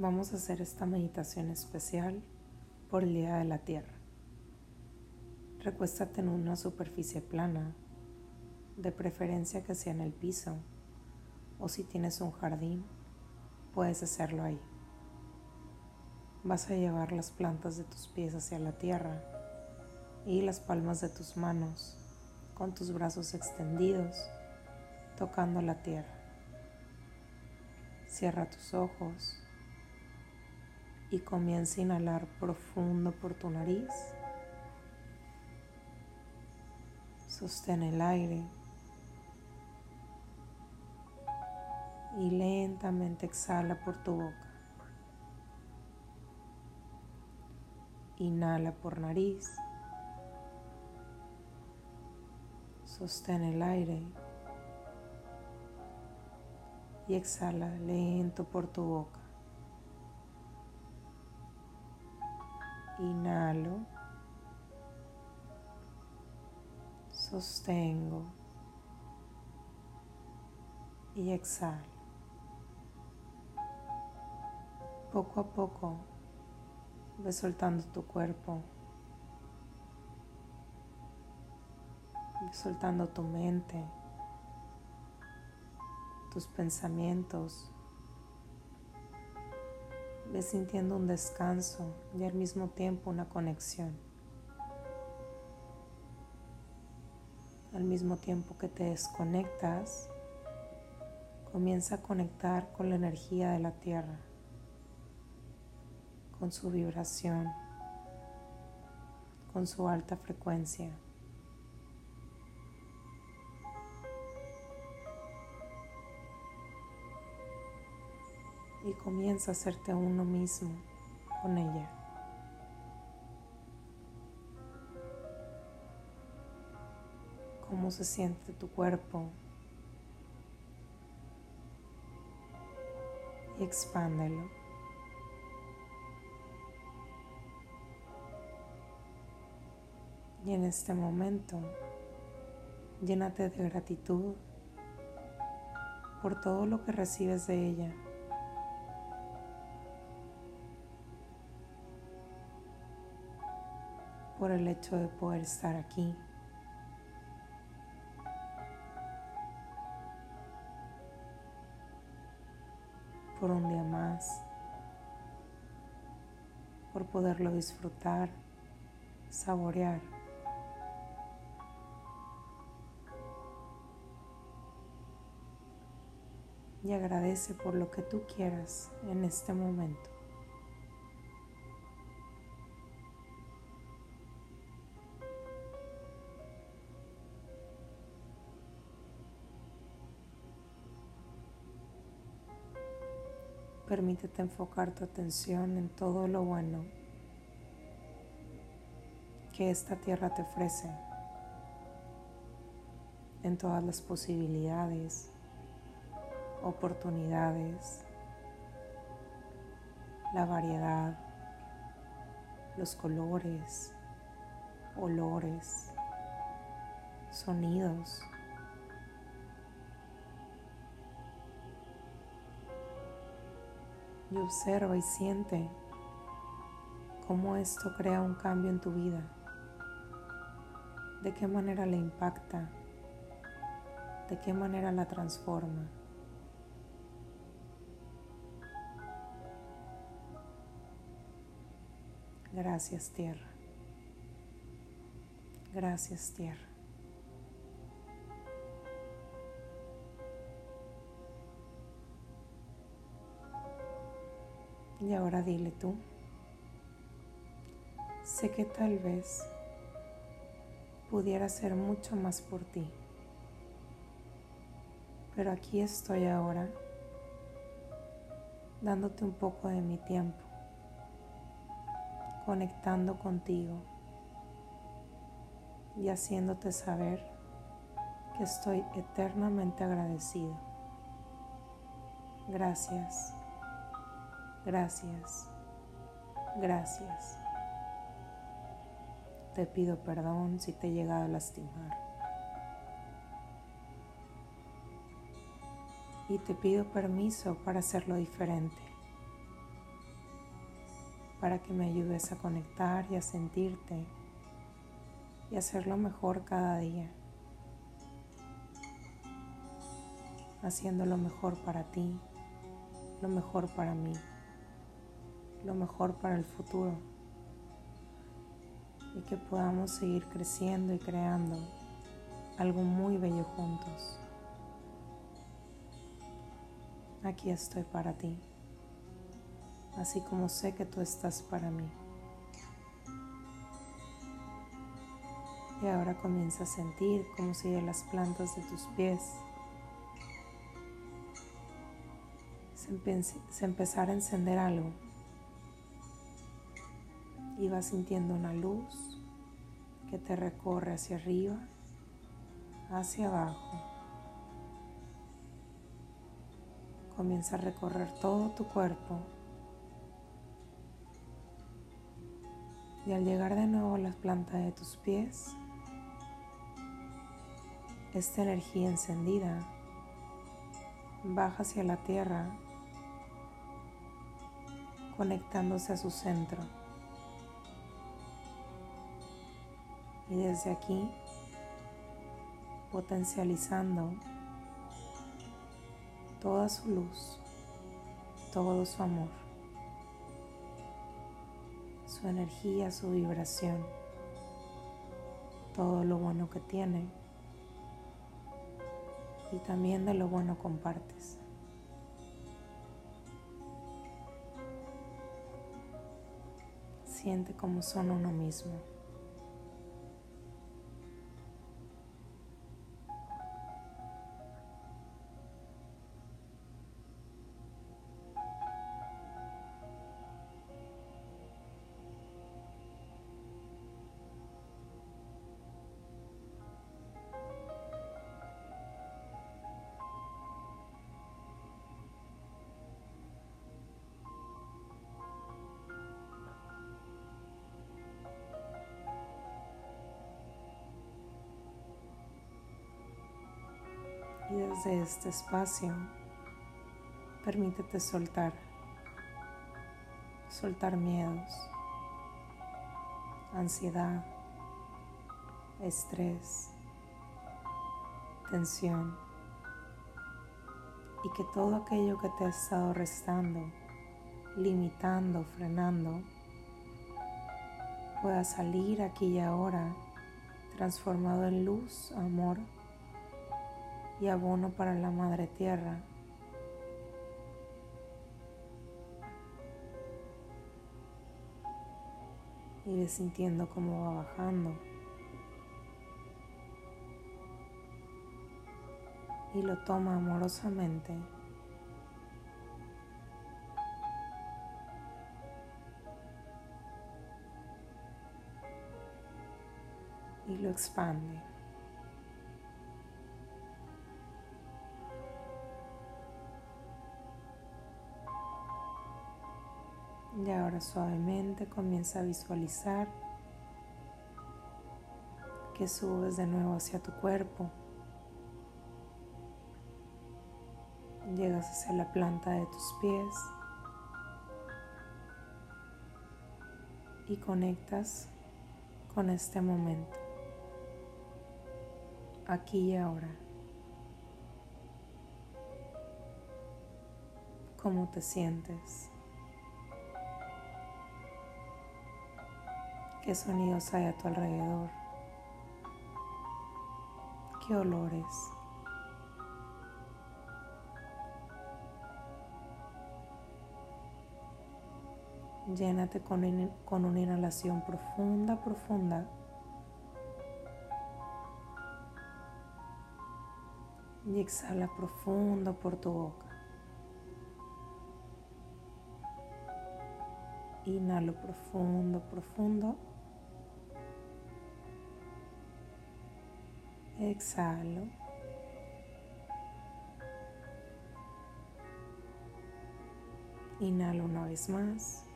Vamos a hacer esta meditación especial por el Día de la Tierra. Recuéstate en una superficie plana, de preferencia que sea en el piso, o si tienes un jardín, puedes hacerlo ahí. Vas a llevar las plantas de tus pies hacia la tierra y las palmas de tus manos con tus brazos extendidos, tocando la tierra. Cierra tus ojos y comienza a inhalar profundo por tu nariz. Sostén el aire y lentamente exhala por tu boca. Inhala por nariz. Sostén el aire y exhala lento por tu boca. Inhalo. Sostengo. Y exhalo. Poco a poco ve soltando tu cuerpo. Ve soltando tu mente, tus pensamientos, Ves sintiendo un descanso y al mismo tiempo una conexión. Al mismo tiempo que te desconectas, comienza a conectar con la energía de la tierra, con su vibración, con su alta frecuencia. Y comienza a hacerte uno mismo con ella. Cómo se siente tu cuerpo. Y expándelo. Y en este momento, llénate de gratitud por todo lo que recibes de ella. Por el hecho de poder estar aquí. por un día más, por poderlo disfrutar, saborear. Y agradece por lo que tú quieras en este momento. Permítete enfocar tu atención en todo lo bueno que esta tierra te ofrece, en todas las posibilidades, oportunidades, la variedad, los colores, olores, sonidos. Y observa y siente cómo esto crea un cambio en tu vida, de qué manera le impacta, de qué manera la transforma. Gracias tierra. Gracias tierra. Y ahora dile tú, sé que tal vez pudiera hacer mucho más por ti, pero aquí estoy ahora dándote un poco de mi tiempo, conectando contigo y haciéndote saber que estoy eternamente agradecido. Gracias. Gracias, gracias. Te pido perdón si te he llegado a lastimar. Y te pido permiso para hacerlo diferente. para que me ayudes a conectar y a sentirte y hacerlo mejor cada día, haciendo lo mejor para ti, lo mejor para mí, lo mejor para el futuro y que podamos seguir creciendo y creando algo muy bello juntos. Aquí estoy para ti, así como sé que tú estás para mí. Y ahora comienza a sentir como si de las plantas de tus pies se, se empezara a encender algo y vas sintiendo una luz que te recorre hacia arriba, hacia abajo. Comienza a recorrer todo tu cuerpo. Y al llegar de nuevo a las plantas de tus pies, esta energía encendida baja hacia la tierra, conectándose a su centro. Y desde aquí, potencializando toda su luz, todo su amor, su energía, su vibración, todo lo bueno que tiene y también de lo bueno compartes. Siente como son uno mismo. Y desde este espacio, permítete soltar, soltar miedos, ansiedad, estrés, tensión. Y que todo aquello que te ha estado restando, limitando, frenando, pueda salir aquí y ahora transformado en luz, amor y abono para la madre tierra. Y ves sintiendo cómo va bajando. Y lo toma amorosamente. Y lo expande. Y ahora suavemente comienza a visualizar que subes de nuevo hacia tu cuerpo. Llegas hacia la planta de tus pies y conectas con este momento, aquí y ahora. ¿Cómo te sientes? ¿Qué sonidos hay a tu alrededor? ¿Qué olores? Llénate con, con una inhalación profunda, profunda. Y exhala profundo por tu boca. Inhalo profundo, profundo. Exhalo. Inhalo una vez más.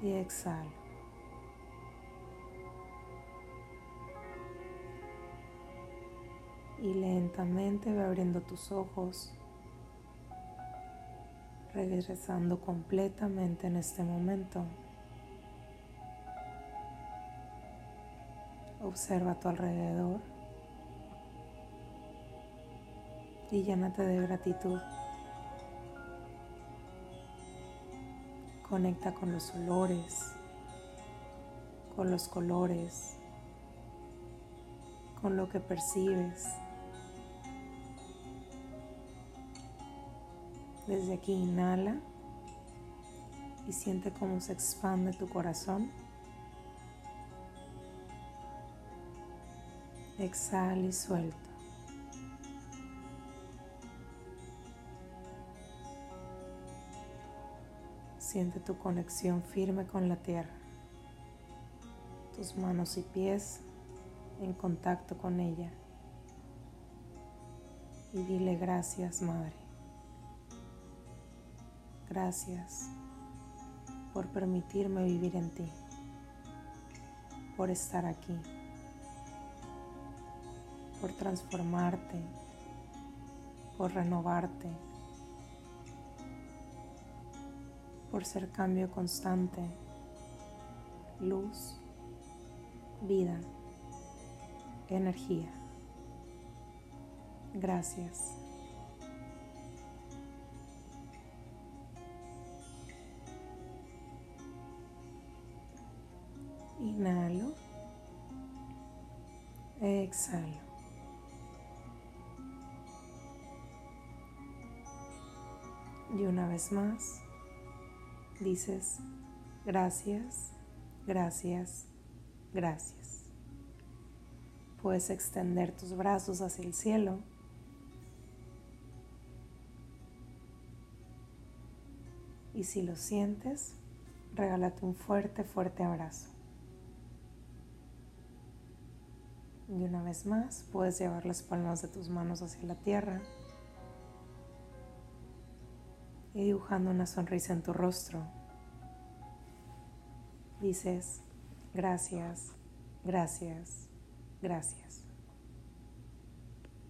Y exhalo. Y lentamente ve abriendo tus ojos, regresando completamente en este momento. Observa a tu alrededor y llénate de gratitud. Conecta con los olores, con los colores, con lo que percibes. Desde aquí inhala y siente cómo se expande tu corazón. Exhala y suelta. Siente tu conexión firme con la tierra, tus manos y pies en contacto con ella. Y dile gracias, Madre. Gracias por permitirme vivir en ti, por estar aquí, por transformarte, por renovarte, por ser cambio constante, luz, vida, energía. Gracias. Inhalo. Exhalo. Y una vez más, dices gracias, gracias, gracias. Puedes extender tus brazos hacia el cielo. Y si lo sientes, regálate un fuerte, fuerte abrazo. Y una vez más, puedes llevar las palmas de tus manos hacia la tierra y dibujando una sonrisa en tu rostro. Dices, gracias, gracias, gracias.